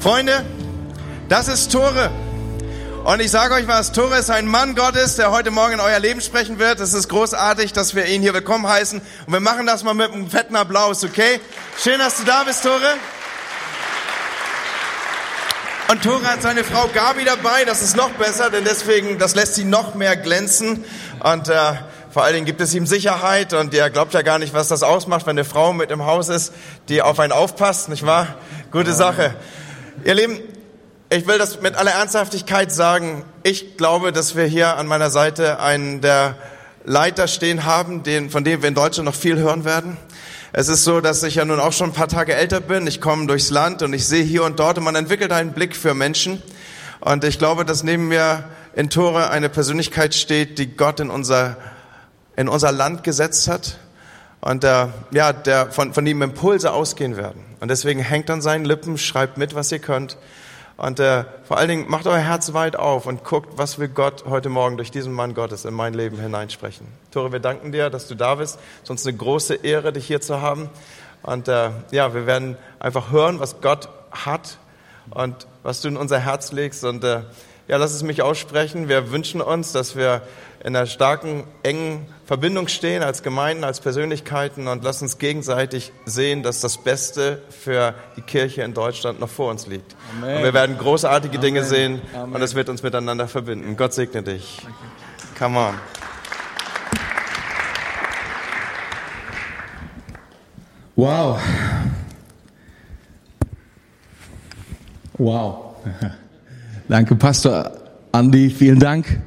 Freunde, das ist Tore. Und ich sage euch was, Tore ist ein Mann Gottes, der heute Morgen in euer Leben sprechen wird. Es ist großartig, dass wir ihn hier willkommen heißen. Und wir machen das mal mit einem fetten Applaus, okay? Schön, dass du da bist, Tore. Und Tore hat seine Frau Gabi dabei, das ist noch besser, denn deswegen, das lässt sie noch mehr glänzen. Und äh, vor allen Dingen gibt es ihm Sicherheit und er glaubt ja gar nicht, was das ausmacht, wenn eine Frau mit im Haus ist, die auf einen aufpasst, nicht wahr? Gute Sache. Ihr Lieben, ich will das mit aller Ernsthaftigkeit sagen. Ich glaube, dass wir hier an meiner Seite einen der Leiter stehen haben, den, von dem wir in Deutschland noch viel hören werden. Es ist so, dass ich ja nun auch schon ein paar Tage älter bin. Ich komme durchs Land und ich sehe hier und dort und man entwickelt einen Blick für Menschen. Und ich glaube, dass neben mir in Tore eine Persönlichkeit steht, die Gott in unser, in unser Land gesetzt hat und der, ja, der von, von ihm Impulse ausgehen werden. Und deswegen hängt an seinen Lippen, schreibt mit, was ihr könnt. Und äh, vor allen Dingen macht euer Herz weit auf und guckt, was will Gott heute Morgen durch diesen Mann Gottes in mein Leben hineinsprechen. Tore, wir danken dir, dass du da bist. Uns eine große Ehre, dich hier zu haben. Und äh, ja, wir werden einfach hören, was Gott hat und was du in unser Herz legst. Und äh, ja, lass es mich aussprechen. Wir wünschen uns, dass wir in einer starken, engen Verbindung stehen als Gemeinden, als Persönlichkeiten und lass uns gegenseitig sehen, dass das Beste für die Kirche in Deutschland noch vor uns liegt. Amen. Und wir werden großartige Amen. Dinge sehen Amen. und es wird uns miteinander verbinden. Gott segne dich. Come on. Wow. Wow. Danke, Pastor Andi, vielen Dank.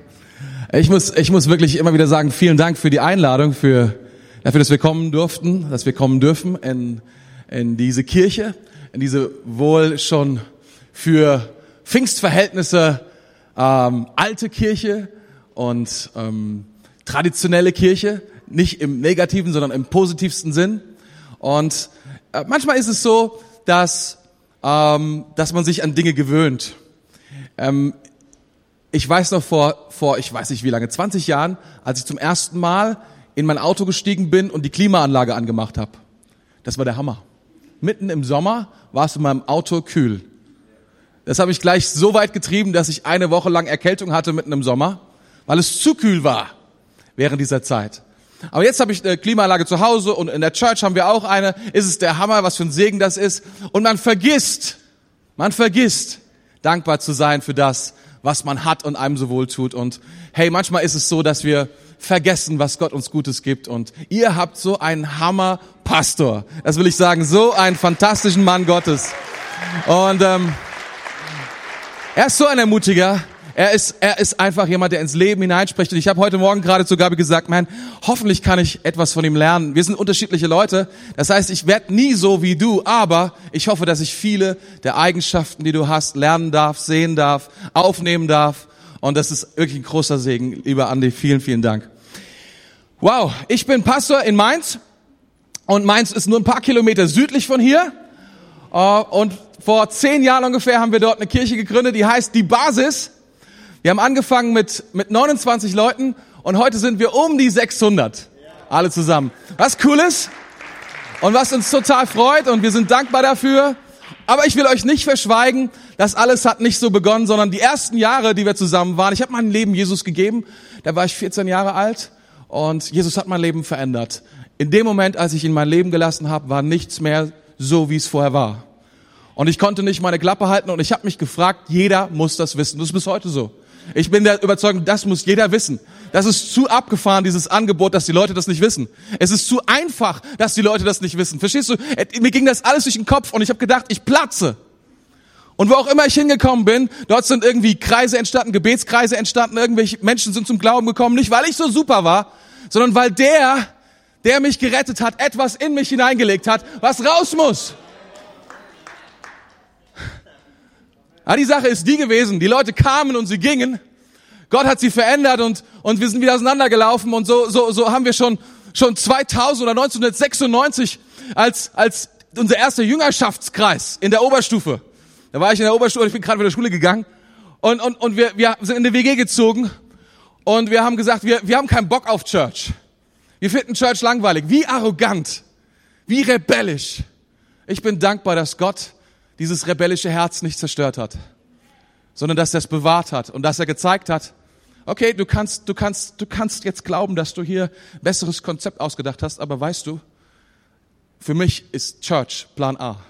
Ich muss, ich muss wirklich immer wieder sagen, vielen Dank für die Einladung, für, dafür, dass wir kommen durften, dass wir kommen dürfen in, in diese Kirche, in diese wohl schon für Pfingstverhältnisse ähm, alte Kirche und ähm, traditionelle Kirche, nicht im negativen, sondern im positivsten Sinn. Und äh, manchmal ist es so, dass, ähm, dass man sich an Dinge gewöhnt. Ähm, ich weiß noch vor, vor, ich weiß nicht wie lange, 20 Jahren, als ich zum ersten Mal in mein Auto gestiegen bin und die Klimaanlage angemacht habe. Das war der Hammer. Mitten im Sommer war es in meinem Auto kühl. Das habe ich gleich so weit getrieben, dass ich eine Woche lang Erkältung hatte mitten im Sommer, weil es zu kühl war während dieser Zeit. Aber jetzt habe ich eine Klimaanlage zu Hause und in der Church haben wir auch eine. Ist es der Hammer, was für ein Segen das ist. Und man vergisst, man vergisst, dankbar zu sein für das, was man hat und einem so wohl tut. Und hey, manchmal ist es so, dass wir vergessen, was Gott uns Gutes gibt. Und ihr habt so einen Hammer Pastor. Das will ich sagen, so einen fantastischen Mann Gottes. Und ähm, er ist so ein Ermutiger. Er ist, er ist einfach jemand, der ins Leben hineinspricht. Und ich habe heute Morgen gerade zu Gabi gesagt, man, hoffentlich kann ich etwas von ihm lernen. Wir sind unterschiedliche Leute. Das heißt, ich werde nie so wie du, aber ich hoffe, dass ich viele der Eigenschaften, die du hast, lernen darf, sehen darf, aufnehmen darf. Und das ist wirklich ein großer Segen. Lieber Andi, vielen, vielen Dank. Wow, ich bin Pastor in Mainz. Und Mainz ist nur ein paar Kilometer südlich von hier. Äh, und vor zehn Jahren ungefähr haben wir dort eine Kirche gegründet, die heißt Die Basis. Wir haben angefangen mit, mit 29 Leuten und heute sind wir um die 600. Alle zusammen. Was cool ist und was uns total freut und wir sind dankbar dafür. Aber ich will euch nicht verschweigen, das alles hat nicht so begonnen, sondern die ersten Jahre, die wir zusammen waren, ich habe mein Leben Jesus gegeben, da war ich 14 Jahre alt und Jesus hat mein Leben verändert. In dem Moment, als ich ihn mein Leben gelassen habe, war nichts mehr so, wie es vorher war. Und ich konnte nicht meine Klappe halten und ich habe mich gefragt, jeder muss das wissen. Das ist bis heute so. Ich bin der Überzeugung, das muss jeder wissen. Das ist zu abgefahren, dieses Angebot, dass die Leute das nicht wissen. Es ist zu einfach, dass die Leute das nicht wissen. Verstehst du? Mir ging das alles durch den Kopf und ich habe gedacht, ich platze. Und wo auch immer ich hingekommen bin, dort sind irgendwie Kreise entstanden, Gebetskreise entstanden, irgendwelche Menschen sind zum Glauben gekommen, nicht weil ich so super war, sondern weil der, der mich gerettet hat, etwas in mich hineingelegt hat, was raus muss. Ja, die Sache ist die gewesen, die Leute kamen und sie gingen. Gott hat sie verändert und, und wir sind wieder auseinandergelaufen und so, so, so haben wir schon, schon 2000 oder 1996 als, als unser erster Jüngerschaftskreis in der Oberstufe. Da war ich in der Oberstufe, ich bin gerade wieder der Schule gegangen und, und, und wir, wir sind in die WG gezogen und wir haben gesagt, wir, wir haben keinen Bock auf Church. Wir finden Church langweilig. Wie arrogant, wie rebellisch. Ich bin dankbar, dass Gott dieses rebellische Herz nicht zerstört hat, sondern dass er es bewahrt hat und dass er gezeigt hat, okay, du kannst, du kannst, du kannst jetzt glauben, dass du hier besseres Konzept ausgedacht hast, aber weißt du, für mich ist Church Plan A.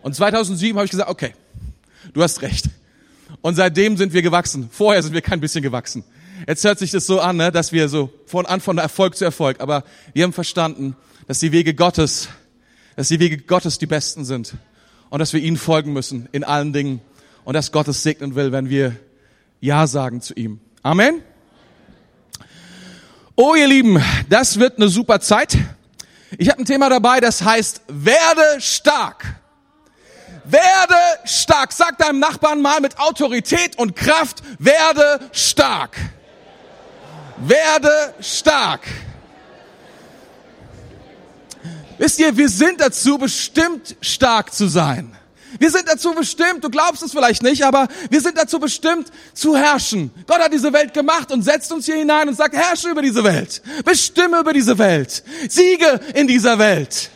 Und 2007 habe ich gesagt, okay, du hast recht. Und seitdem sind wir gewachsen. Vorher sind wir kein bisschen gewachsen. Jetzt hört sich das so an, ne, dass wir so von an von Erfolg zu Erfolg, aber wir haben verstanden, dass die Wege Gottes, dass die Wege Gottes die besten sind und dass wir ihnen folgen müssen in allen Dingen und dass Gott es segnen will, wenn wir Ja sagen zu ihm. Amen. Oh, ihr Lieben, das wird eine super Zeit. Ich habe ein Thema dabei, das heißt, werde stark. Werde stark. Sag deinem Nachbarn mal mit Autorität und Kraft, werde stark. Werde stark. Wisst ihr, wir sind dazu bestimmt, stark zu sein. Wir sind dazu bestimmt, du glaubst es vielleicht nicht, aber wir sind dazu bestimmt zu herrschen. Gott hat diese Welt gemacht und setzt uns hier hinein und sagt, herrsche über diese Welt, bestimme über diese Welt, siege in dieser Welt.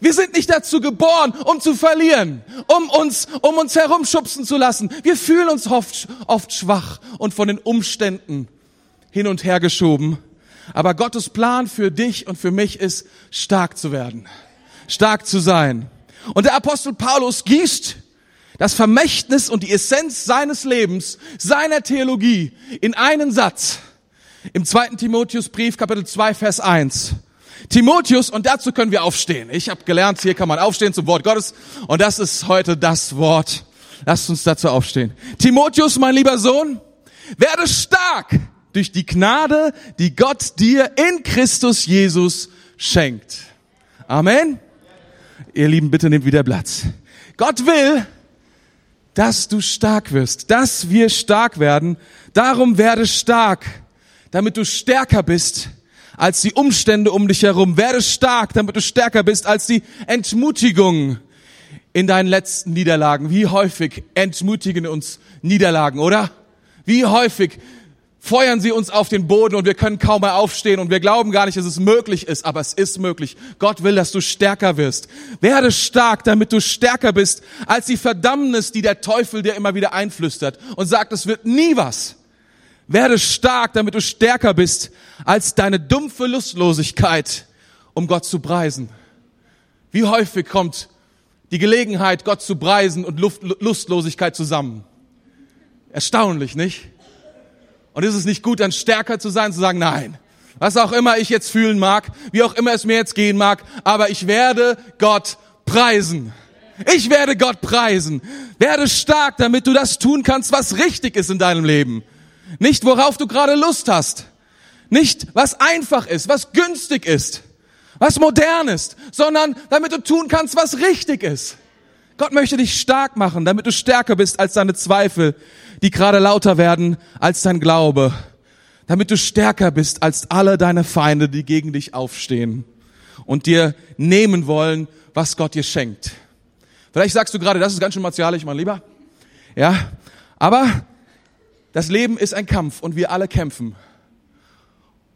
Wir sind nicht dazu geboren, um zu verlieren, um uns, um uns herumschubsen zu lassen. Wir fühlen uns oft, oft schwach und von den Umständen hin und her geschoben. Aber Gottes Plan für dich und für mich ist, stark zu werden, stark zu sein. Und der Apostel Paulus gießt das Vermächtnis und die Essenz seines Lebens, seiner Theologie in einen Satz. Im zweiten Timotheusbrief, Kapitel 2, Vers 1. Timotheus, und dazu können wir aufstehen. Ich habe gelernt, hier kann man aufstehen zum Wort Gottes. Und das ist heute das Wort. Lasst uns dazu aufstehen. Timotheus, mein lieber Sohn, werde stark durch die Gnade, die Gott dir in Christus Jesus schenkt. Amen. Ihr Lieben, bitte nehmt wieder Platz. Gott will, dass du stark wirst, dass wir stark werden. Darum werde stark, damit du stärker bist als die Umstände um dich herum. Werde stark, damit du stärker bist als die Entmutigung in deinen letzten Niederlagen. Wie häufig entmutigen uns Niederlagen, oder? Wie häufig feuern sie uns auf den Boden und wir können kaum mehr aufstehen und wir glauben gar nicht, dass es möglich ist, aber es ist möglich. Gott will, dass du stärker wirst. Werde stark, damit du stärker bist als die Verdammnis, die der Teufel dir immer wieder einflüstert und sagt, es wird nie was. Werde stark, damit du stärker bist als deine dumpfe Lustlosigkeit, um Gott zu preisen. Wie häufig kommt die Gelegenheit, Gott zu preisen und Lustlosigkeit zusammen? Erstaunlich, nicht? Und ist es nicht gut, dann stärker zu sein, zu sagen, nein, was auch immer ich jetzt fühlen mag, wie auch immer es mir jetzt gehen mag, aber ich werde Gott preisen. Ich werde Gott preisen. Werde stark, damit du das tun kannst, was richtig ist in deinem Leben. Nicht worauf du gerade Lust hast. Nicht was einfach ist, was günstig ist, was modern ist, sondern damit du tun kannst, was richtig ist. Gott möchte dich stark machen, damit du stärker bist als deine Zweifel, die gerade lauter werden als dein Glaube, damit du stärker bist als alle deine Feinde, die gegen dich aufstehen und dir nehmen wollen, was Gott dir schenkt. Vielleicht sagst du gerade, das ist ganz schön martialisch, mein Lieber. Ja, aber das Leben ist ein Kampf und wir alle kämpfen.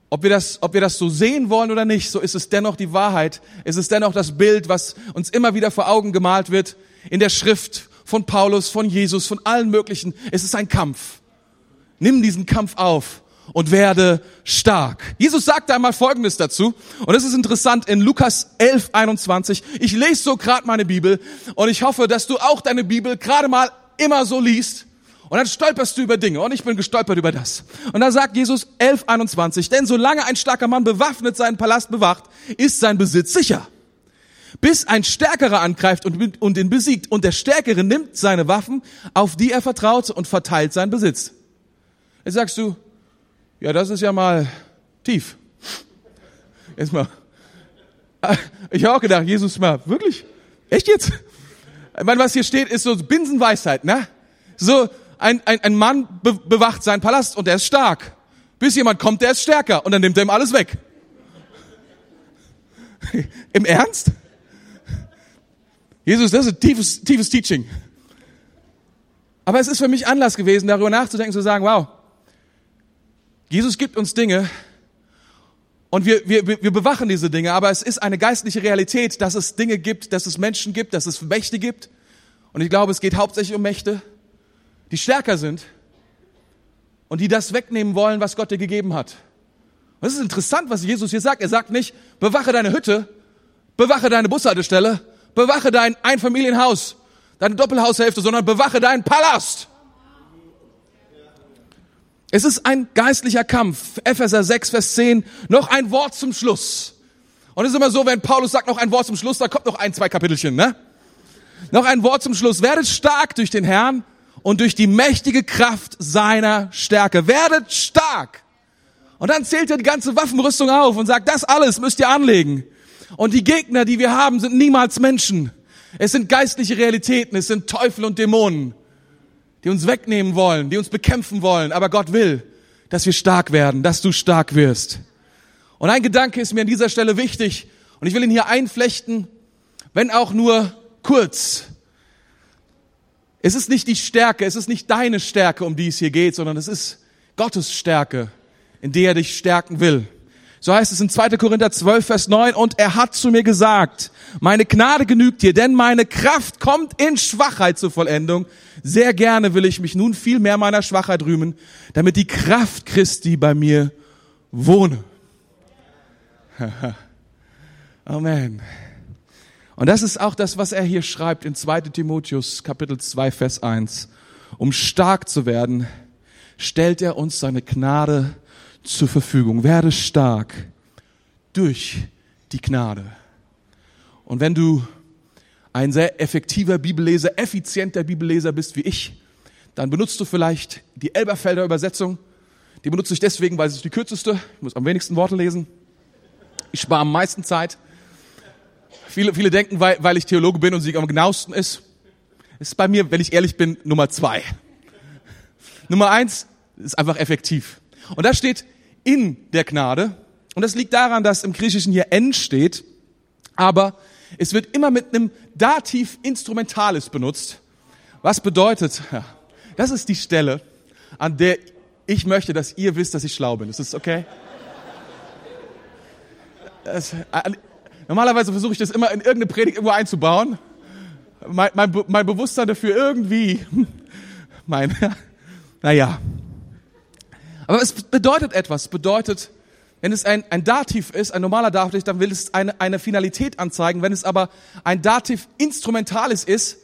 Ob wir, das, ob wir das so sehen wollen oder nicht, so ist es dennoch die Wahrheit. Es ist dennoch das Bild, was uns immer wieder vor Augen gemalt wird in der Schrift von Paulus, von Jesus, von allen möglichen. Es ist ein Kampf. Nimm diesen Kampf auf und werde stark. Jesus sagte einmal Folgendes dazu, und es ist interessant in Lukas 11, 21. Ich lese so gerade meine Bibel und ich hoffe, dass du auch deine Bibel gerade mal immer so liest. Und dann stolperst du über Dinge und ich bin gestolpert über das. Und da sagt Jesus 11, 21, denn solange ein starker Mann bewaffnet seinen Palast bewacht, ist sein Besitz sicher bis ein Stärkerer angreift und, und ihn besiegt. Und der Stärkere nimmt seine Waffen, auf die er vertraut und verteilt seinen Besitz. Jetzt sagst du, ja, das ist ja mal tief. Jetzt mal. Ich habe auch gedacht, Jesus mal, wirklich? Echt jetzt? Ich meine, was hier steht, ist so Binsenweisheit, ne? So, ein, ein, ein Mann be bewacht seinen Palast und er ist stark. Bis jemand kommt, der ist stärker und dann nimmt er ihm alles weg. Im Ernst? Jesus, das ist ein tiefes, tiefes Teaching. Aber es ist für mich Anlass gewesen, darüber nachzudenken, zu sagen, wow, Jesus gibt uns Dinge und wir, wir, wir bewachen diese Dinge, aber es ist eine geistliche Realität, dass es Dinge gibt, dass es Menschen gibt, dass es Mächte gibt, Und ich glaube, es geht hauptsächlich um Mächte, die stärker sind und die das wegnehmen wollen, was Gott dir gegeben hat. Und es ist interessant, was Jesus hier sagt. Er sagt nicht, bewache deine Hütte, bewache deine Bushaltestelle, bewache dein Einfamilienhaus, deine Doppelhaushälfte, sondern bewache deinen Palast. Es ist ein geistlicher Kampf. Epheser 6, Vers 10. Noch ein Wort zum Schluss. Und es ist immer so, wenn Paulus sagt noch ein Wort zum Schluss, da kommt noch ein, zwei Kapitelchen, ne? Noch ein Wort zum Schluss. Werdet stark durch den Herrn und durch die mächtige Kraft seiner Stärke. Werdet stark. Und dann zählt er die ganze Waffenrüstung auf und sagt, das alles müsst ihr anlegen. Und die Gegner, die wir haben, sind niemals Menschen. Es sind geistliche Realitäten, es sind Teufel und Dämonen, die uns wegnehmen wollen, die uns bekämpfen wollen. Aber Gott will, dass wir stark werden, dass du stark wirst. Und ein Gedanke ist mir an dieser Stelle wichtig und ich will ihn hier einflechten, wenn auch nur kurz. Es ist nicht die Stärke, es ist nicht deine Stärke, um die es hier geht, sondern es ist Gottes Stärke, in der er dich stärken will. So heißt es in 2. Korinther 12, Vers 9, und er hat zu mir gesagt, meine Gnade genügt dir, denn meine Kraft kommt in Schwachheit zur Vollendung. Sehr gerne will ich mich nun viel mehr meiner Schwachheit rühmen, damit die Kraft Christi bei mir wohne. Amen. Und das ist auch das, was er hier schreibt in 2 Timotheus Kapitel 2, Vers 1. Um stark zu werden, stellt er uns seine Gnade zur Verfügung. Werde stark durch die Gnade. Und wenn du ein sehr effektiver Bibelleser, effizienter Bibelleser bist wie ich, dann benutzt du vielleicht die Elberfelder Übersetzung. Die benutze ich deswegen, weil sie ist die kürzeste. Ich muss am wenigsten Worte lesen. Ich spare am meisten Zeit. Viele, viele denken, weil, weil ich Theologe bin und sie am genauesten ist. Ist bei mir, wenn ich ehrlich bin, Nummer zwei. Nummer eins ist einfach effektiv. Und da steht in der Gnade. Und das liegt daran, dass im Griechischen hier N steht. Aber es wird immer mit einem Dativ Instrumentalis benutzt. Was bedeutet, das ist die Stelle, an der ich möchte, dass ihr wisst, dass ich schlau bin. Ist das okay? Das, normalerweise versuche ich das immer in irgendeine Predigt irgendwo einzubauen. Mein, mein, mein Bewusstsein dafür irgendwie, mein, naja. Aber es bedeutet etwas. Es bedeutet, wenn es ein, ein Dativ ist, ein normaler Dativ, dann will es eine, eine Finalität anzeigen. Wenn es aber ein Dativ Instrumentales ist,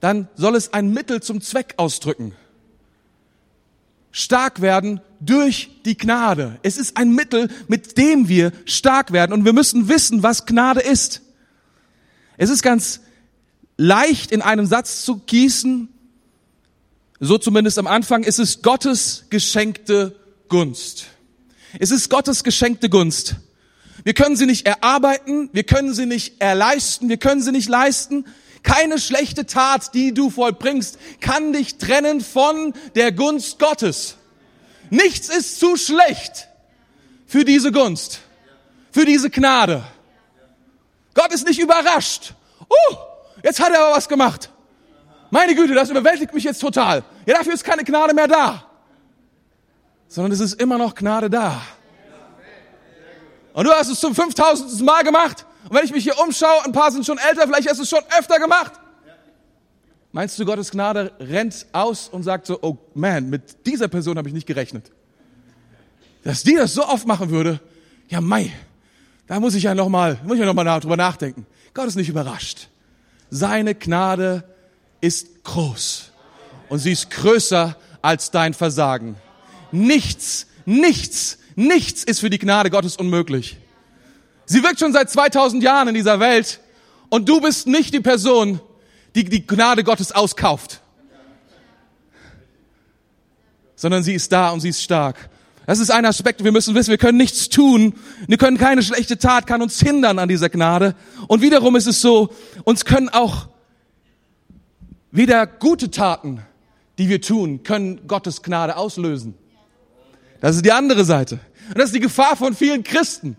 dann soll es ein Mittel zum Zweck ausdrücken. Stark werden durch die Gnade. Es ist ein Mittel, mit dem wir stark werden. Und wir müssen wissen, was Gnade ist. Es ist ganz leicht in einem Satz zu gießen. So zumindest am Anfang. Es ist Gottes geschenkte Gunst. Es ist Gottes geschenkte Gunst. Wir können sie nicht erarbeiten, wir können sie nicht erleisten, wir können sie nicht leisten. Keine schlechte Tat, die du vollbringst, kann dich trennen von der Gunst Gottes. Nichts ist zu schlecht für diese Gunst, für diese Gnade. Gott ist nicht überrascht. Uh, jetzt hat er aber was gemacht. Meine Güte, das überwältigt mich jetzt total. Ja, dafür ist keine Gnade mehr da. Sondern es ist immer noch Gnade da. Und du hast es zum 5000. Mal gemacht. Und wenn ich mich hier umschaue, ein paar sind schon älter, vielleicht hast du es schon öfter gemacht. Meinst du, Gottes Gnade rennt aus und sagt so, oh man, mit dieser Person habe ich nicht gerechnet. Dass die das so oft machen würde, ja mei, da muss ich ja nochmal, muss ich ja nochmal drüber nachdenken. Gott ist nicht überrascht. Seine Gnade ist groß. Und sie ist größer als dein Versagen. Nichts, nichts, nichts ist für die Gnade Gottes unmöglich. Sie wirkt schon seit 2000 Jahren in dieser Welt und du bist nicht die Person, die die Gnade Gottes auskauft, sondern sie ist da und sie ist stark. Das ist ein Aspekt, wir müssen wissen, wir können nichts tun, wir können keine schlechte Tat, kann uns hindern an dieser Gnade. Und wiederum ist es so, uns können auch weder gute Taten, die wir tun, können Gottes Gnade auslösen. Das ist die andere Seite. Und das ist die Gefahr von vielen Christen.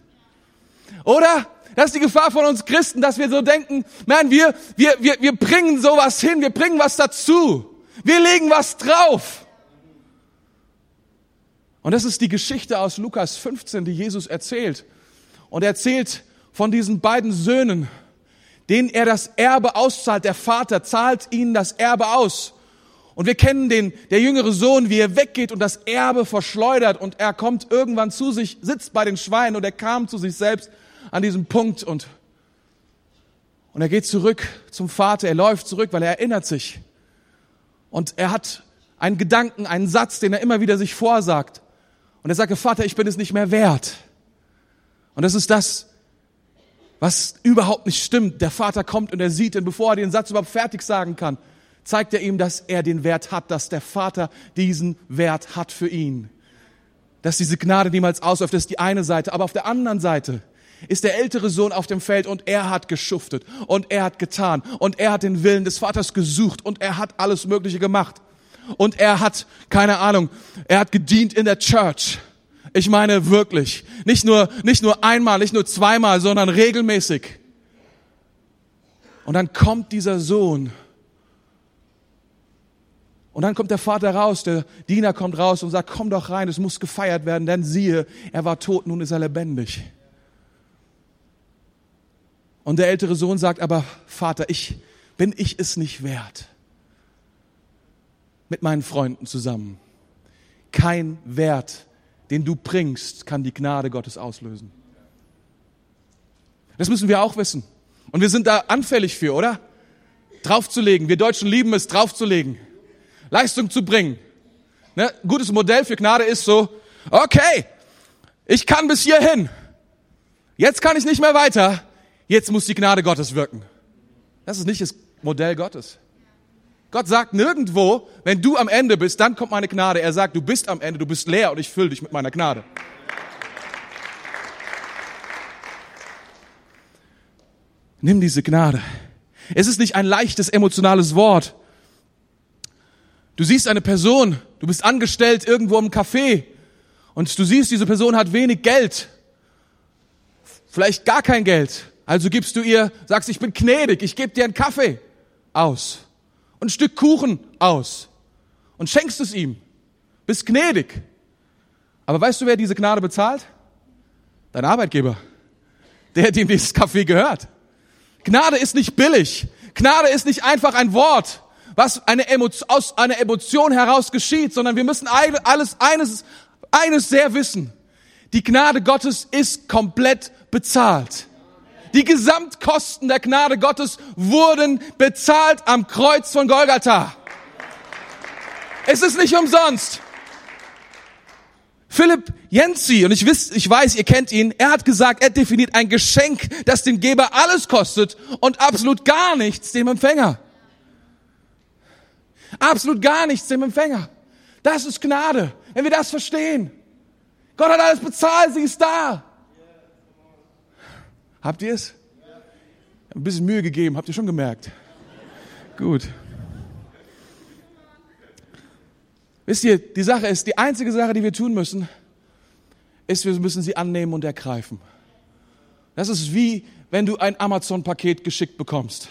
Oder? Das ist die Gefahr von uns Christen, dass wir so denken, man, wir, wir, wir, wir bringen sowas hin, wir bringen was dazu. Wir legen was drauf. Und das ist die Geschichte aus Lukas 15, die Jesus erzählt. Und er erzählt von diesen beiden Söhnen, denen er das Erbe auszahlt. Der Vater zahlt ihnen das Erbe aus. Und wir kennen den, der jüngere Sohn, wie er weggeht und das Erbe verschleudert und er kommt irgendwann zu sich, sitzt bei den Schweinen und er kam zu sich selbst an diesem Punkt und, und er geht zurück zum Vater, er läuft zurück, weil er erinnert sich. Und er hat einen Gedanken, einen Satz, den er immer wieder sich vorsagt. Und er sagt, Vater, ich bin es nicht mehr wert. Und das ist das, was überhaupt nicht stimmt. Der Vater kommt und er sieht ihn, bevor er den Satz überhaupt fertig sagen kann, zeigt er ihm, dass er den Wert hat, dass der Vater diesen Wert hat für ihn. Dass diese Gnade niemals ausläuft, das ist die eine Seite. Aber auf der anderen Seite ist der ältere Sohn auf dem Feld und er hat geschuftet und er hat getan und er hat den Willen des Vaters gesucht und er hat alles Mögliche gemacht. Und er hat, keine Ahnung, er hat gedient in der Church. Ich meine wirklich. Nicht nur, nicht nur einmal, nicht nur zweimal, sondern regelmäßig. Und dann kommt dieser Sohn. Und dann kommt der Vater raus, der Diener kommt raus und sagt, komm doch rein, es muss gefeiert werden, denn siehe, er war tot, nun ist er lebendig. Und der ältere Sohn sagt aber, Vater, ich, bin ich es nicht wert? Mit meinen Freunden zusammen. Kein Wert, den du bringst, kann die Gnade Gottes auslösen. Das müssen wir auch wissen. Und wir sind da anfällig für, oder? Draufzulegen. Wir Deutschen lieben es, draufzulegen. Leistung zu bringen. Ne? Gutes Modell für Gnade ist so, okay, ich kann bis hierhin. Jetzt kann ich nicht mehr weiter. Jetzt muss die Gnade Gottes wirken. Das ist nicht das Modell Gottes. Gott sagt nirgendwo, wenn du am Ende bist, dann kommt meine Gnade. Er sagt, du bist am Ende, du bist leer und ich fülle dich mit meiner Gnade. Nimm diese Gnade. Es ist nicht ein leichtes emotionales Wort. Du siehst eine Person, du bist angestellt irgendwo im Café und du siehst, diese Person hat wenig Geld. Vielleicht gar kein Geld. Also gibst du ihr, sagst, ich bin gnädig, ich gebe dir einen Kaffee aus und ein Stück Kuchen aus und schenkst es ihm. Bist gnädig. Aber weißt du, wer diese Gnade bezahlt? Dein Arbeitgeber, der dem dieses Kaffee gehört. Gnade ist nicht billig. Gnade ist nicht einfach ein Wort, was eine Emotion, aus einer Emotion heraus geschieht, sondern wir müssen alles eines, eines sehr wissen. Die Gnade Gottes ist komplett bezahlt. Die Gesamtkosten der Gnade Gottes wurden bezahlt am Kreuz von Golgatha. Es ist nicht umsonst. Philipp Jensi, und ich, wiss, ich weiß, ihr kennt ihn, er hat gesagt, er definiert ein Geschenk, das dem Geber alles kostet und absolut gar nichts dem Empfänger. Absolut gar nichts dem Empfänger. Das ist Gnade, wenn wir das verstehen. Gott hat alles bezahlt, sie ist da. Habt ihr es? Ein bisschen Mühe gegeben, habt ihr schon gemerkt? Gut. Wisst ihr, die Sache ist, die einzige Sache, die wir tun müssen, ist, wir müssen sie annehmen und ergreifen. Das ist wie, wenn du ein Amazon-Paket geschickt bekommst.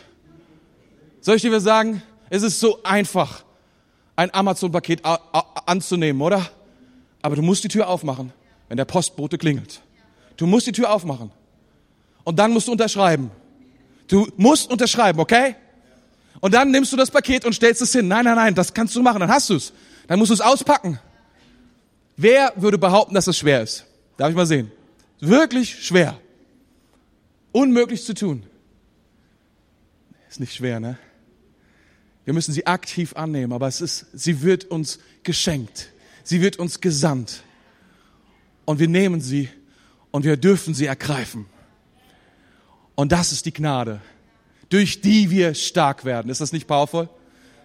Soll ich dir sagen? Es ist so einfach, ein Amazon-Paket anzunehmen, oder? Aber du musst die Tür aufmachen, wenn der Postbote klingelt. Du musst die Tür aufmachen. Und dann musst du unterschreiben. Du musst unterschreiben, okay? Und dann nimmst du das Paket und stellst es hin. Nein, nein, nein, das kannst du machen, dann hast du es. Dann musst du es auspacken. Wer würde behaupten, dass es schwer ist? Darf ich mal sehen? Wirklich schwer. Unmöglich zu tun. Ist nicht schwer, ne? Wir müssen sie aktiv annehmen, aber es ist, sie wird uns geschenkt. Sie wird uns gesandt. Und wir nehmen sie und wir dürfen sie ergreifen. Und das ist die Gnade, durch die wir stark werden. Ist das nicht powerful?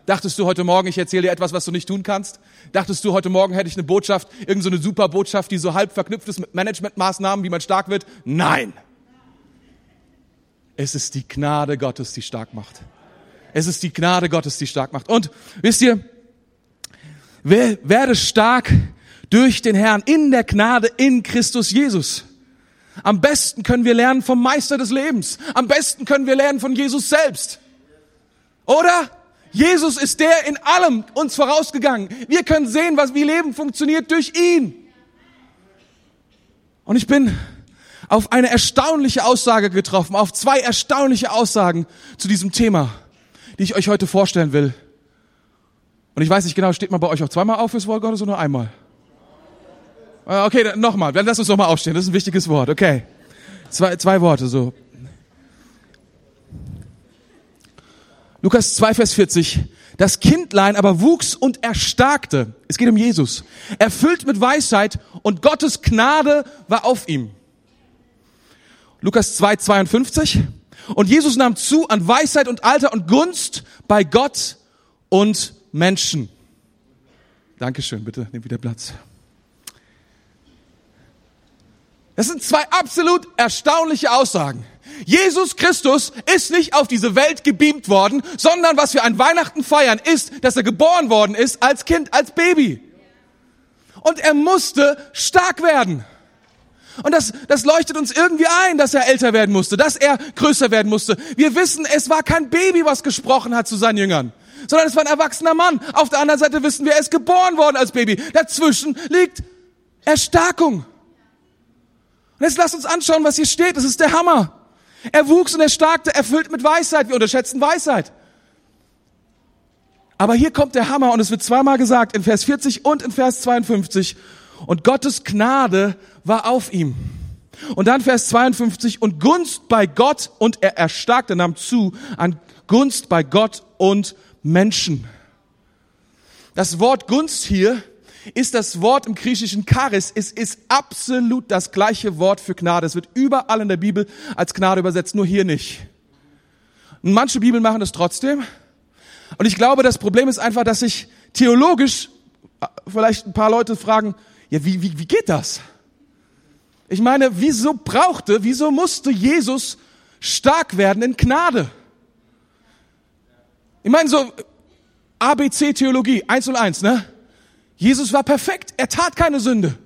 Dachtest du heute Morgen, ich erzähle dir etwas, was du nicht tun kannst? Dachtest du, heute Morgen hätte ich eine Botschaft, irgendeine so super Botschaft, die so halb verknüpft ist mit Managementmaßnahmen, wie man stark wird? Nein! Es ist die Gnade Gottes, die stark macht. Es ist die Gnade Gottes, die stark macht. Und wisst ihr, werde stark durch den Herrn in der Gnade in Christus Jesus. Am besten können wir lernen vom Meister des Lebens. Am besten können wir lernen von Jesus selbst. Oder? Jesus ist der in allem uns vorausgegangen. Wir können sehen, was wie Leben funktioniert durch ihn. Und ich bin auf eine erstaunliche Aussage getroffen, auf zwei erstaunliche Aussagen zu diesem Thema, die ich euch heute vorstellen will. Und ich weiß nicht genau, steht man bei euch auch zweimal auf fürs Wort Gottes oder nur einmal? Ah, okay, nochmal, lass uns nochmal aufstehen, das ist ein wichtiges Wort, okay. Zwei, zwei Worte so. Lukas 2, Vers 40. Das Kindlein aber wuchs und erstarkte. Es geht um Jesus. Erfüllt mit Weisheit und Gottes Gnade war auf ihm. Lukas 2, 52. Und Jesus nahm zu an Weisheit und Alter und Gunst bei Gott und Menschen. Dankeschön, bitte, nimm wieder Platz. Das sind zwei absolut erstaunliche Aussagen. Jesus Christus ist nicht auf diese Welt gebeamt worden, sondern was wir an Weihnachten feiern, ist, dass er geboren worden ist als Kind, als Baby. Und er musste stark werden. Und das, das leuchtet uns irgendwie ein, dass er älter werden musste, dass er größer werden musste. Wir wissen, es war kein Baby, was gesprochen hat zu seinen Jüngern, sondern es war ein erwachsener Mann. Auf der anderen Seite wissen wir, er ist geboren worden als Baby. Dazwischen liegt Erstarkung. Und jetzt lasst uns anschauen, was hier steht. Das ist der Hammer. Er wuchs und er starkte, erfüllt mit Weisheit. Wir unterschätzen Weisheit. Aber hier kommt der Hammer und es wird zweimal gesagt, in Vers 40 und in Vers 52. Und Gottes Gnade war auf ihm. Und dann Vers 52, und Gunst bei Gott und er erstarkte, nahm zu an Gunst bei Gott und Menschen. Das Wort Gunst hier ist das Wort im griechischen Charis. Es ist absolut das gleiche Wort für Gnade. Es wird überall in der Bibel als Gnade übersetzt, nur hier nicht. Und manche Bibeln machen das trotzdem. Und ich glaube, das Problem ist einfach, dass sich theologisch äh, vielleicht ein paar Leute fragen, ja, wie, wie, wie geht das? Ich meine, wieso brauchte, wieso musste Jesus stark werden in Gnade? Ich meine, so ABC-Theologie, 101, ne? Jesus war perfekt. Er tat keine Sünde.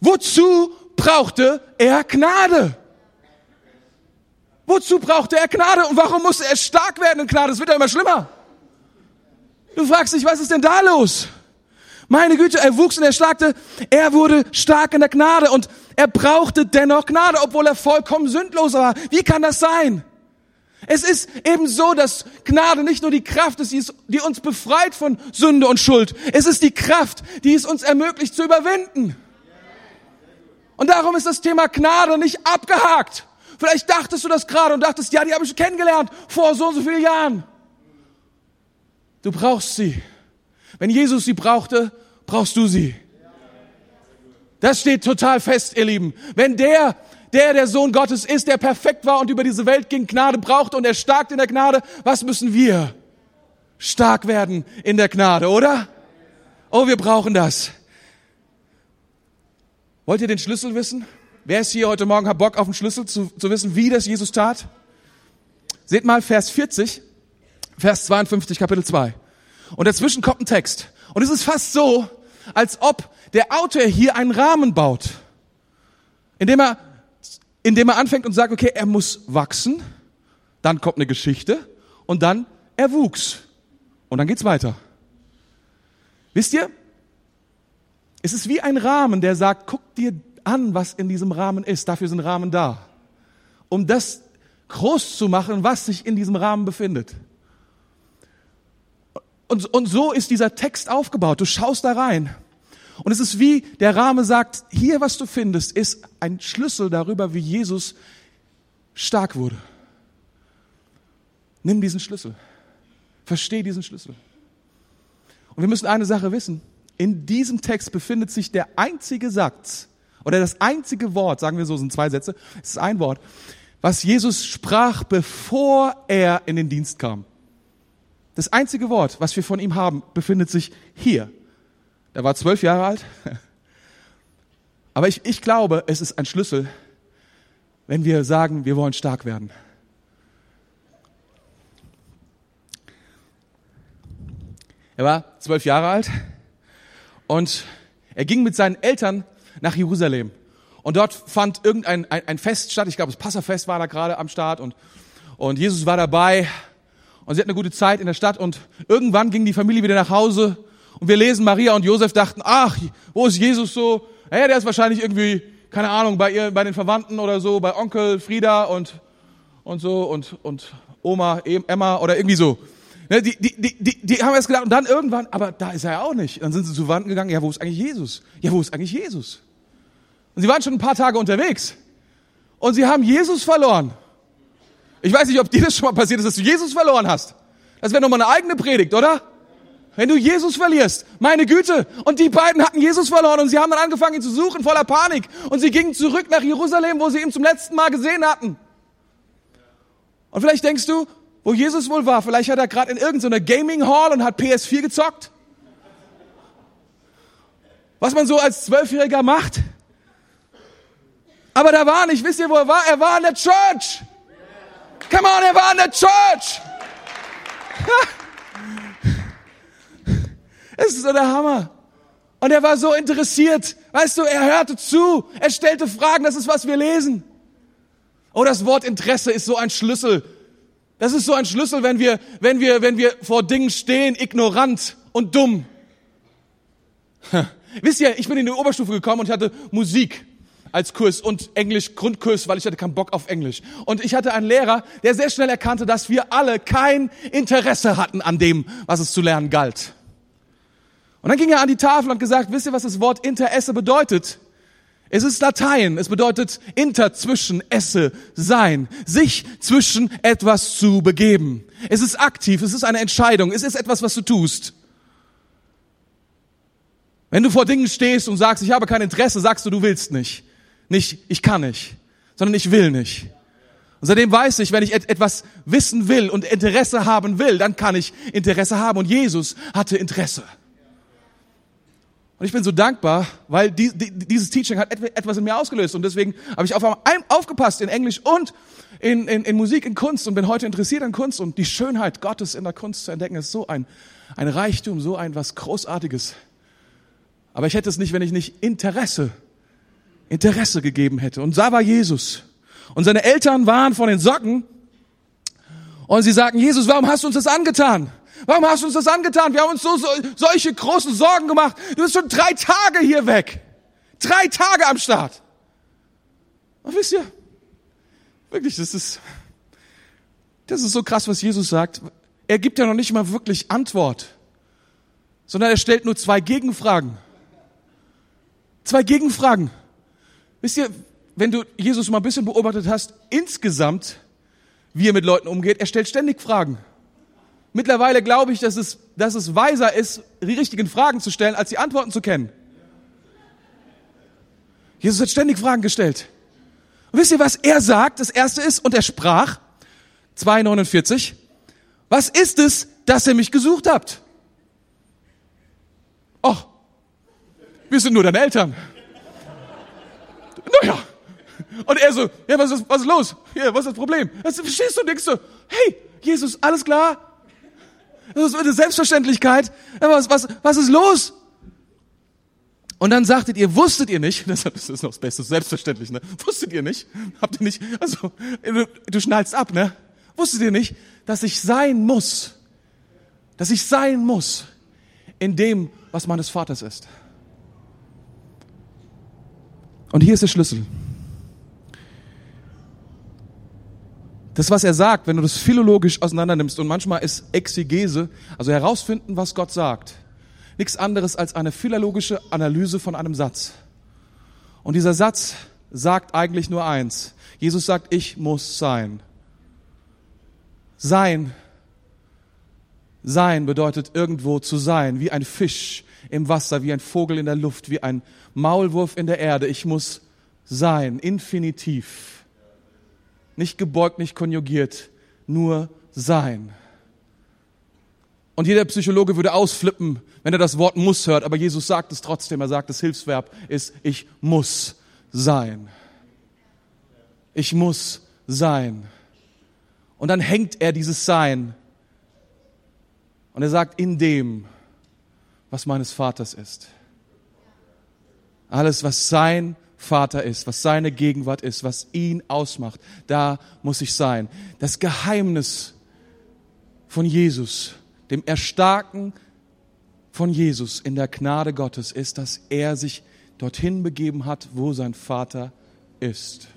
Wozu brauchte er Gnade? Wozu brauchte er Gnade? Und warum musste er stark werden in Gnade? Es wird ja immer schlimmer. Du fragst dich, was ist denn da los? Meine Güte, er wuchs und er starkte. Er wurde stark in der Gnade und er brauchte dennoch Gnade, obwohl er vollkommen sündlos war. Wie kann das sein? Es ist eben so, dass Gnade nicht nur die Kraft ist, die uns befreit von Sünde und Schuld. Es ist die Kraft, die es uns ermöglicht zu überwinden. Und darum ist das Thema Gnade nicht abgehakt. Vielleicht dachtest du das gerade und dachtest, ja, die habe ich kennengelernt vor so und so vielen Jahren. Du brauchst sie. Wenn Jesus sie brauchte, brauchst du sie. Das steht total fest, ihr Lieben. Wenn der der der Sohn Gottes ist, der perfekt war und über diese Welt ging, Gnade brauchte und er stark in der Gnade, was müssen wir? Stark werden in der Gnade, oder? Oh, wir brauchen das. Wollt ihr den Schlüssel wissen? Wer ist hier heute Morgen, hat Bock auf den Schlüssel zu, zu wissen, wie das Jesus tat? Seht mal Vers 40, Vers 52, Kapitel 2. Und dazwischen kommt ein Text. Und es ist fast so, als ob der Autor hier einen Rahmen baut, indem er indem er anfängt und sagt, okay, er muss wachsen, dann kommt eine Geschichte und dann er wuchs. Und dann geht's weiter. Wisst ihr? Es ist wie ein Rahmen, der sagt, guck dir an, was in diesem Rahmen ist. Dafür sind Rahmen da. Um das groß zu machen, was sich in diesem Rahmen befindet. Und, und so ist dieser Text aufgebaut. Du schaust da rein und es ist wie der Rahmen sagt, hier was du findest, ist ein Schlüssel darüber, wie Jesus stark wurde. Nimm diesen Schlüssel. Versteh diesen Schlüssel. Und wir müssen eine Sache wissen. In diesem Text befindet sich der einzige Satz oder das einzige Wort, sagen wir so, sind zwei Sätze, es ist ein Wort, was Jesus sprach, bevor er in den Dienst kam. Das einzige Wort, was wir von ihm haben, befindet sich hier. Er war zwölf Jahre alt. Aber ich, ich glaube, es ist ein Schlüssel, wenn wir sagen, wir wollen stark werden. Er war zwölf Jahre alt und er ging mit seinen Eltern nach Jerusalem. Und dort fand irgendein ein, ein Fest statt. Ich glaube, das Passafest war da gerade am Start und, und Jesus war dabei. Und sie hatten eine gute Zeit in der Stadt und irgendwann ging die Familie wieder nach Hause und wir lesen, Maria und Josef dachten, ach, wo ist Jesus so? Naja, der ist wahrscheinlich irgendwie keine Ahnung, bei ihr, bei den Verwandten oder so, bei Onkel Frieda und, und so und, und Oma Emma oder irgendwie so. Ne, die, die, die, die, die haben erst gedacht, und dann irgendwann, aber da ist er ja auch nicht. Dann sind sie zu Verwandten gegangen, ja, wo ist eigentlich Jesus? Ja, wo ist eigentlich Jesus? Und sie waren schon ein paar Tage unterwegs. Und sie haben Jesus verloren. Ich weiß nicht, ob dir das schon mal passiert ist, dass du Jesus verloren hast. Das wäre nochmal eine eigene Predigt, oder? Wenn du Jesus verlierst, meine Güte. Und die beiden hatten Jesus verloren und sie haben dann angefangen, ihn zu suchen, voller Panik. Und sie gingen zurück nach Jerusalem, wo sie ihn zum letzten Mal gesehen hatten. Und vielleicht denkst du, wo Jesus wohl war, vielleicht hat er gerade in irgendeiner Gaming Hall und hat PS4 gezockt. Was man so als Zwölfjähriger macht. Aber da war nicht, wisst ihr, wo er war? Er war in der Church. Come on, er war in der Church. Es ist so der Hammer. Und er war so interessiert. Weißt du, er hörte zu. Er stellte Fragen. Das ist, was wir lesen. Oh, das Wort Interesse ist so ein Schlüssel. Das ist so ein Schlüssel, wenn wir, wenn wir, wenn wir vor Dingen stehen, ignorant und dumm. Wisst ihr, ich bin in die Oberstufe gekommen und ich hatte Musik als Kurs und Englisch Grundkurs, weil ich hatte keinen Bock auf Englisch. Und ich hatte einen Lehrer, der sehr schnell erkannte, dass wir alle kein Interesse hatten an dem, was es zu lernen galt. Und dann ging er an die Tafel und gesagt, wisst ihr, was das Wort Interesse bedeutet? Es ist Latein. Es bedeutet inter, zwischen, esse, sein. Sich zwischen etwas zu begeben. Es ist aktiv. Es ist eine Entscheidung. Es ist etwas, was du tust. Wenn du vor Dingen stehst und sagst, ich habe kein Interesse, sagst du, du willst nicht. Nicht, ich kann nicht, sondern ich will nicht. Und seitdem weiß ich, wenn ich etwas wissen will und Interesse haben will, dann kann ich Interesse haben. Und Jesus hatte Interesse. Und ich bin so dankbar, weil die, die, dieses Teaching hat etwas in mir ausgelöst. Und deswegen habe ich auf einmal aufgepasst in Englisch und in, in, in Musik, in Kunst und bin heute interessiert an Kunst. Und die Schönheit Gottes in der Kunst zu entdecken, ist so ein, ein Reichtum, so ein was Großartiges. Aber ich hätte es nicht, wenn ich nicht Interesse, Interesse gegeben hätte. Und da war Jesus. Und seine Eltern waren von den Socken. Und sie sagten, Jesus, warum hast du uns das angetan? Warum hast du uns das angetan? Wir haben uns so, so solche großen Sorgen gemacht. Du bist schon drei Tage hier weg. Drei Tage am Start. Und wisst ihr, wirklich, das ist, das ist so krass, was Jesus sagt. Er gibt ja noch nicht mal wirklich Antwort, sondern er stellt nur zwei Gegenfragen. Zwei Gegenfragen. Wisst ihr, wenn du Jesus mal ein bisschen beobachtet hast, insgesamt, wie er mit Leuten umgeht, er stellt ständig Fragen. Mittlerweile glaube ich, dass es, dass es weiser ist, die richtigen Fragen zu stellen, als die Antworten zu kennen. Jesus hat ständig Fragen gestellt. Und wisst ihr, was er sagt? Das erste ist, und er sprach, 2,49, was ist es, dass ihr mich gesucht habt? Och, wir sind nur deine Eltern. Naja. Und er so, ja, was ist, was ist los? Ja, was ist das Problem? Also, verstehst du? Denkst du, hey, Jesus, alles klar? Das ist eine Selbstverständlichkeit. Was, was, was ist los? Und dann sagtet ihr, wusstet ihr nicht, das ist noch das Beste, selbstverständlich, ne? Wusstet ihr nicht? Habt ihr nicht, also, du, du schnallst ab, ne? Wusstet ihr nicht, dass ich sein muss, dass ich sein muss in dem, was meines Vaters ist? Und hier ist der Schlüssel. Das, was er sagt, wenn du das philologisch auseinander nimmst, und manchmal ist Exegese, also herausfinden, was Gott sagt, nichts anderes als eine philologische Analyse von einem Satz. Und dieser Satz sagt eigentlich nur eins. Jesus sagt, ich muss sein. Sein. Sein bedeutet irgendwo zu sein, wie ein Fisch im Wasser, wie ein Vogel in der Luft, wie ein Maulwurf in der Erde. Ich muss sein, infinitiv. Nicht gebeugt, nicht konjugiert, nur sein. Und jeder Psychologe würde ausflippen, wenn er das Wort muss hört, aber Jesus sagt es trotzdem. Er sagt, das Hilfsverb ist, ich muss sein. Ich muss sein. Und dann hängt er dieses Sein. Und er sagt, in dem, was meines Vaters ist. Alles, was sein Vater ist, was seine Gegenwart ist, was ihn ausmacht. Da muss ich sein. Das Geheimnis von Jesus, dem Erstarken von Jesus in der Gnade Gottes ist, dass er sich dorthin begeben hat, wo sein Vater ist.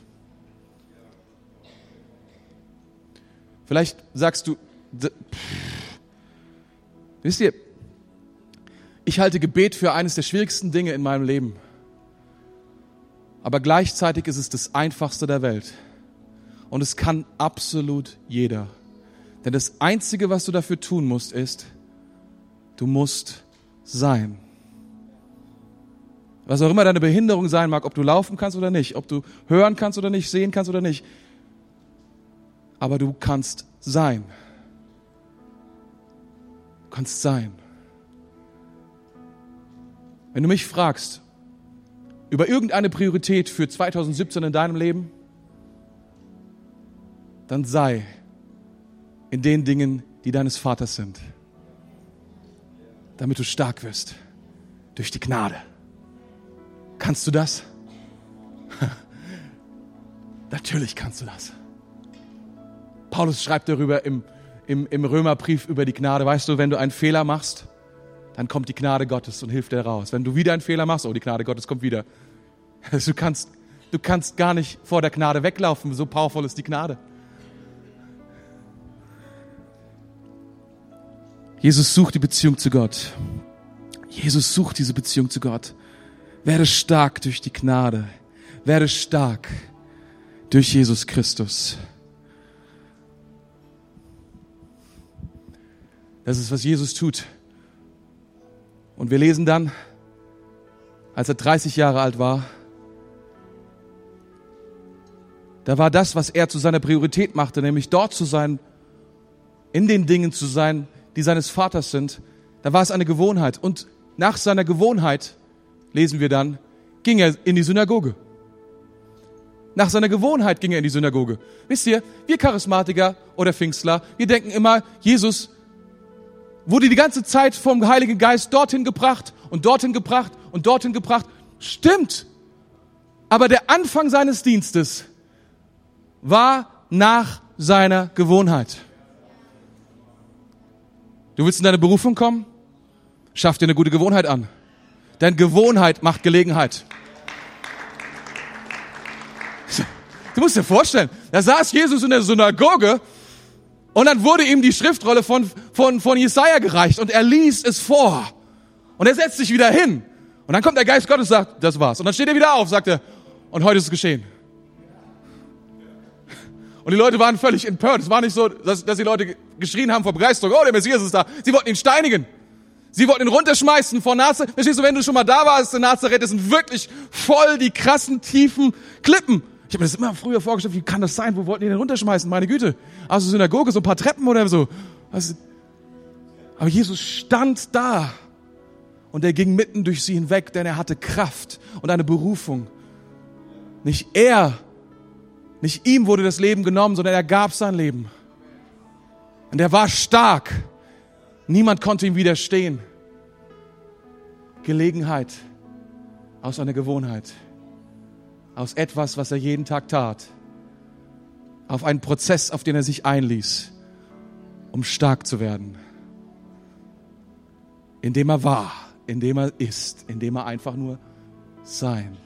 Vielleicht sagst du, wisst ihr, ich halte Gebet für eines der schwierigsten Dinge in meinem Leben. Aber gleichzeitig ist es das einfachste der Welt. Und es kann absolut jeder. Denn das Einzige, was du dafür tun musst, ist, du musst sein. Was auch immer deine Behinderung sein mag, ob du laufen kannst oder nicht, ob du hören kannst oder nicht, sehen kannst oder nicht. Aber du kannst sein. Du kannst sein. Wenn du mich fragst über irgendeine Priorität für 2017 in deinem Leben, dann sei in den Dingen, die deines Vaters sind, damit du stark wirst durch die Gnade. Kannst du das? Natürlich kannst du das. Paulus schreibt darüber im, im, im Römerbrief über die Gnade. Weißt du, wenn du einen Fehler machst, dann kommt die Gnade Gottes und hilft dir raus. Wenn du wieder einen Fehler machst, oh, die Gnade Gottes kommt wieder. Du kannst, du kannst gar nicht vor der Gnade weglaufen, so powerful ist die Gnade. Jesus sucht die Beziehung zu Gott. Jesus sucht diese Beziehung zu Gott. Werde stark durch die Gnade. Werde stark durch Jesus Christus. Das ist, was Jesus tut. Und wir lesen dann, als er 30 Jahre alt war, da war das, was er zu seiner Priorität machte, nämlich dort zu sein, in den Dingen zu sein, die seines Vaters sind, da war es eine Gewohnheit. Und nach seiner Gewohnheit, lesen wir dann, ging er in die Synagoge. Nach seiner Gewohnheit ging er in die Synagoge. Wisst ihr, wir Charismatiker oder Pfingstler, wir denken immer, Jesus wurde die ganze Zeit vom Heiligen Geist dorthin gebracht und dorthin gebracht und dorthin gebracht. Stimmt. Aber der Anfang seines Dienstes war nach seiner Gewohnheit. Du willst in deine Berufung kommen? Schaff dir eine gute Gewohnheit an. Denn Gewohnheit macht Gelegenheit. Du musst dir vorstellen, da saß Jesus in der Synagoge und dann wurde ihm die Schriftrolle von, von, von Jesaja gereicht und er liest es vor. Und er setzt sich wieder hin. Und dann kommt der Geist Gottes und sagt, das war's. Und dann steht er wieder auf, sagt er, und heute ist es geschehen. Und die Leute waren völlig empört. Es war nicht so, dass, dass die Leute geschrien haben vor Begeisterung, oh, der Messias ist da. Sie wollten ihn steinigen. Sie wollten ihn runterschmeißen vor Nazareth. Verstehst du, wenn du schon mal da warst in Nazareth, das sind wirklich voll die krassen, tiefen Klippen. Ich habe mir das immer früher vorgestellt, wie kann das sein? Wo wollten die denn runterschmeißen? Meine Güte. Also Synagoge, so ein paar Treppen oder so. Also, aber Jesus stand da und er ging mitten durch sie hinweg, denn er hatte Kraft und eine Berufung. Nicht er, nicht ihm wurde das Leben genommen, sondern er gab sein Leben. Und er war stark. Niemand konnte ihm widerstehen. Gelegenheit aus einer Gewohnheit aus etwas, was er jeden Tag tat, auf einen Prozess, auf den er sich einließ, um stark zu werden. Indem er war, indem er ist, indem er einfach nur sein.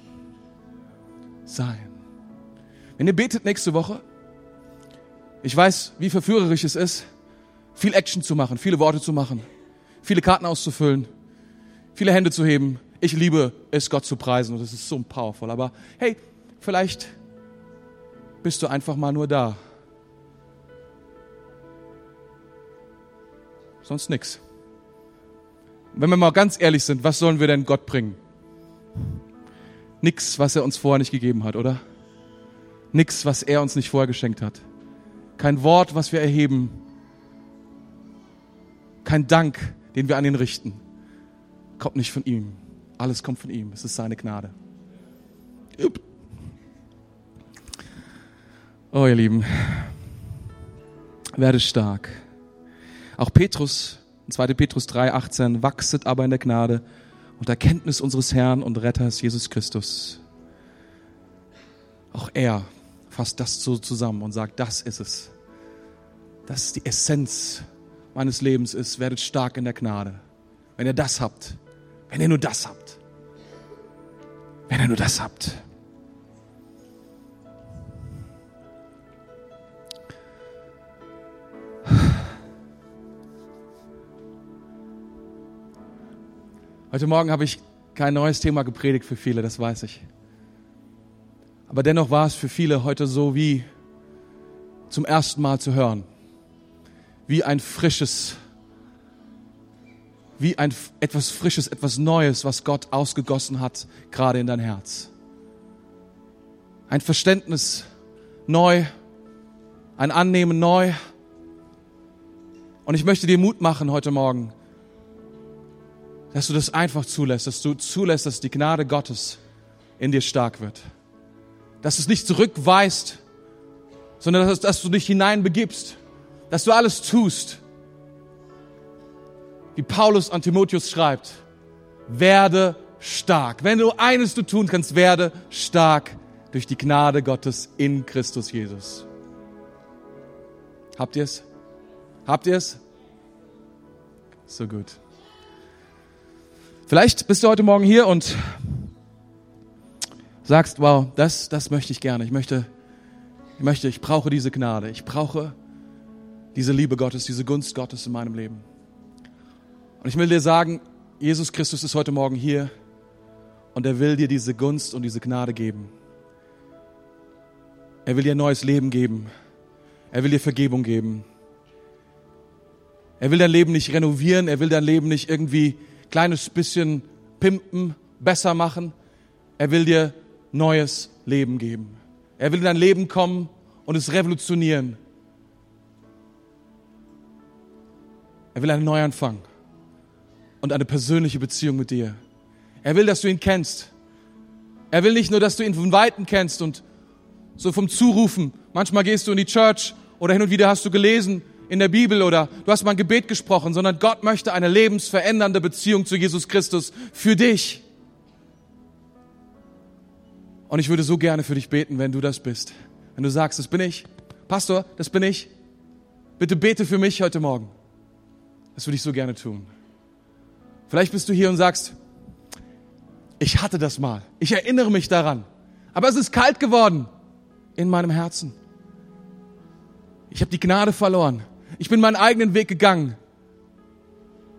Sein. Wenn ihr betet nächste Woche, ich weiß, wie verführerisch es ist, viel Action zu machen, viele Worte zu machen, viele Karten auszufüllen, viele Hände zu heben, ich liebe es, Gott zu preisen und es ist so powerful. Aber hey, vielleicht bist du einfach mal nur da. Sonst nichts. Wenn wir mal ganz ehrlich sind, was sollen wir denn Gott bringen? Nix, was er uns vorher nicht gegeben hat, oder? Nix, was er uns nicht vorher geschenkt hat. Kein Wort, was wir erheben. Kein Dank, den wir an ihn richten. Kommt nicht von ihm. Alles kommt von ihm. Es ist seine Gnade. Oh, ihr Lieben, werde stark. Auch Petrus, 2. Petrus 3, 18, wachset aber in der Gnade und Erkenntnis unseres Herrn und Retters Jesus Christus. Auch er fasst das so zusammen und sagt, das ist es. Das ist die Essenz meines Lebens ist, werdet stark in der Gnade. Wenn ihr das habt, wenn ihr nur das habt, Wenn ihr nur das habt. Heute Morgen habe ich kein neues Thema gepredigt für viele, das weiß ich. Aber dennoch war es für viele heute so wie zum ersten Mal zu hören. Wie ein frisches, wie ein etwas Frisches, etwas Neues, was Gott ausgegossen hat, gerade in dein Herz. Ein Verständnis neu, ein Annehmen neu. Und ich möchte dir Mut machen heute Morgen, dass du das einfach zulässt, dass du zulässt, dass die Gnade Gottes in dir stark wird. Dass du es nicht zurückweist, sondern dass, dass du dich hineinbegibst, dass du alles tust. Wie Paulus an Timotheus schreibt, werde stark. Wenn du eines du tun kannst, werde stark durch die Gnade Gottes in Christus Jesus. Habt ihr es? Habt ihr es? So gut. Vielleicht bist du heute Morgen hier und sagst, wow, das, das möchte ich gerne. Ich möchte, ich möchte, ich brauche diese Gnade. Ich brauche diese Liebe Gottes, diese Gunst Gottes in meinem Leben. Und ich will dir sagen, Jesus Christus ist heute Morgen hier und er will dir diese Gunst und diese Gnade geben. Er will dir ein neues Leben geben. Er will dir Vergebung geben. Er will dein Leben nicht renovieren. Er will dein Leben nicht irgendwie kleines bisschen pimpen, besser machen. Er will dir neues Leben geben. Er will in dein Leben kommen und es revolutionieren. Er will einen Neuanfang und eine persönliche Beziehung mit dir. Er will, dass du ihn kennst. Er will nicht nur, dass du ihn von Weitem kennst und so vom Zurufen. Manchmal gehst du in die Church oder hin und wieder hast du gelesen, in der Bibel oder du hast mal ein Gebet gesprochen, sondern Gott möchte eine lebensverändernde Beziehung zu Jesus Christus für dich. Und ich würde so gerne für dich beten, wenn du das bist. Wenn du sagst, das bin ich. Pastor, das bin ich. Bitte bete für mich heute Morgen. Das würde ich so gerne tun. Vielleicht bist du hier und sagst, ich hatte das mal. Ich erinnere mich daran. Aber es ist kalt geworden in meinem Herzen. Ich habe die Gnade verloren. Ich bin meinen eigenen Weg gegangen.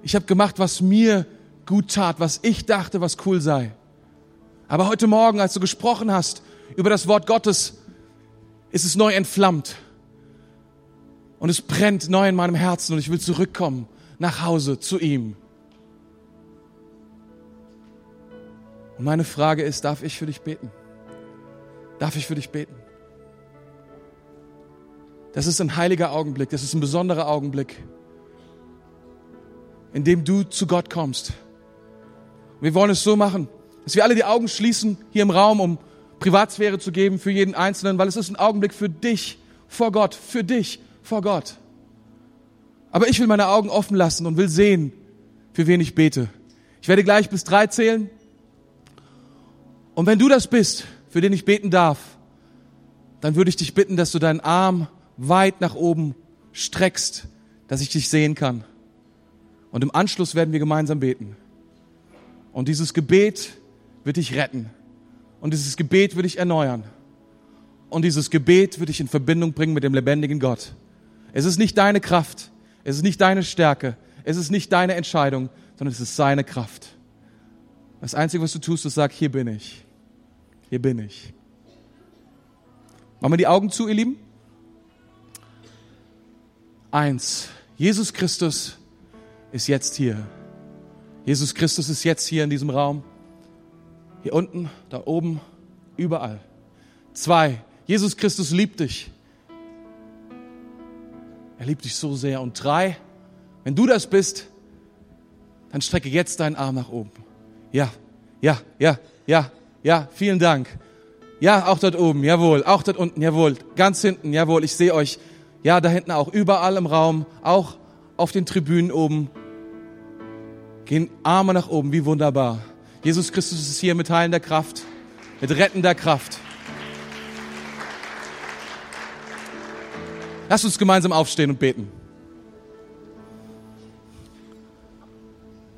Ich habe gemacht, was mir gut tat, was ich dachte, was cool sei. Aber heute Morgen, als du gesprochen hast über das Wort Gottes, ist es neu entflammt. Und es brennt neu in meinem Herzen und ich will zurückkommen nach Hause zu ihm. Und meine Frage ist, darf ich für dich beten? Darf ich für dich beten? Das ist ein heiliger Augenblick, das ist ein besonderer Augenblick, in dem du zu Gott kommst. Wir wollen es so machen, dass wir alle die Augen schließen hier im Raum, um Privatsphäre zu geben für jeden Einzelnen, weil es ist ein Augenblick für dich vor Gott, für dich vor Gott. Aber ich will meine Augen offen lassen und will sehen, für wen ich bete. Ich werde gleich bis drei zählen. Und wenn du das bist, für den ich beten darf, dann würde ich dich bitten, dass du deinen Arm weit nach oben streckst, dass ich dich sehen kann. Und im Anschluss werden wir gemeinsam beten. Und dieses Gebet wird dich retten. Und dieses Gebet wird dich erneuern. Und dieses Gebet wird dich in Verbindung bringen mit dem lebendigen Gott. Es ist nicht deine Kraft. Es ist nicht deine Stärke. Es ist nicht deine Entscheidung, sondern es ist seine Kraft. Das Einzige, was du tust, ist sag, hier bin ich. Hier bin ich. Machen wir die Augen zu, ihr Lieben? eins. Jesus Christus ist jetzt hier. Jesus Christus ist jetzt hier in diesem Raum. Hier unten, da oben, überall. Zwei. Jesus Christus liebt dich. Er liebt dich so sehr. Und drei. Wenn du das bist, dann strecke jetzt deinen Arm nach oben. Ja, ja, ja, ja, ja, vielen Dank. Ja, auch dort oben, jawohl, auch dort unten, jawohl, ganz hinten, jawohl, ich sehe euch. Ja, da hinten auch, überall im Raum, auch auf den Tribünen oben. Gehen Arme nach oben, wie wunderbar. Jesus Christus ist hier mit heilender Kraft, mit rettender Kraft. Lass uns gemeinsam aufstehen und beten.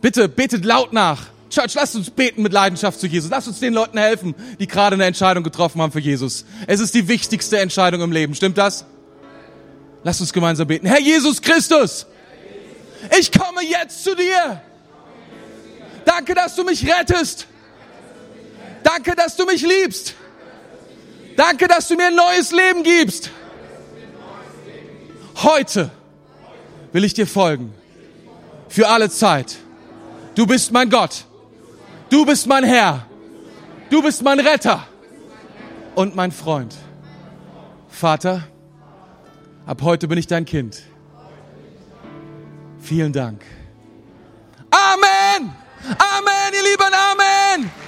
Bitte, betet laut nach. Church, lasst uns beten mit Leidenschaft zu Jesus. Lasst uns den Leuten helfen, die gerade eine Entscheidung getroffen haben für Jesus. Es ist die wichtigste Entscheidung im Leben. Stimmt das? Lasst uns gemeinsam beten. Herr Jesus Christus, ich komme jetzt zu dir. Danke, dass du mich rettest. Danke, dass du mich liebst. Danke, dass du mir ein neues Leben gibst. Heute will ich dir folgen. Für alle Zeit. Du bist mein Gott. Du bist mein Herr. Du bist mein Retter und mein Freund. Vater, ab heute bin ich dein Kind. Vielen Dank. Amen. Amen, ihr Lieben. Amen.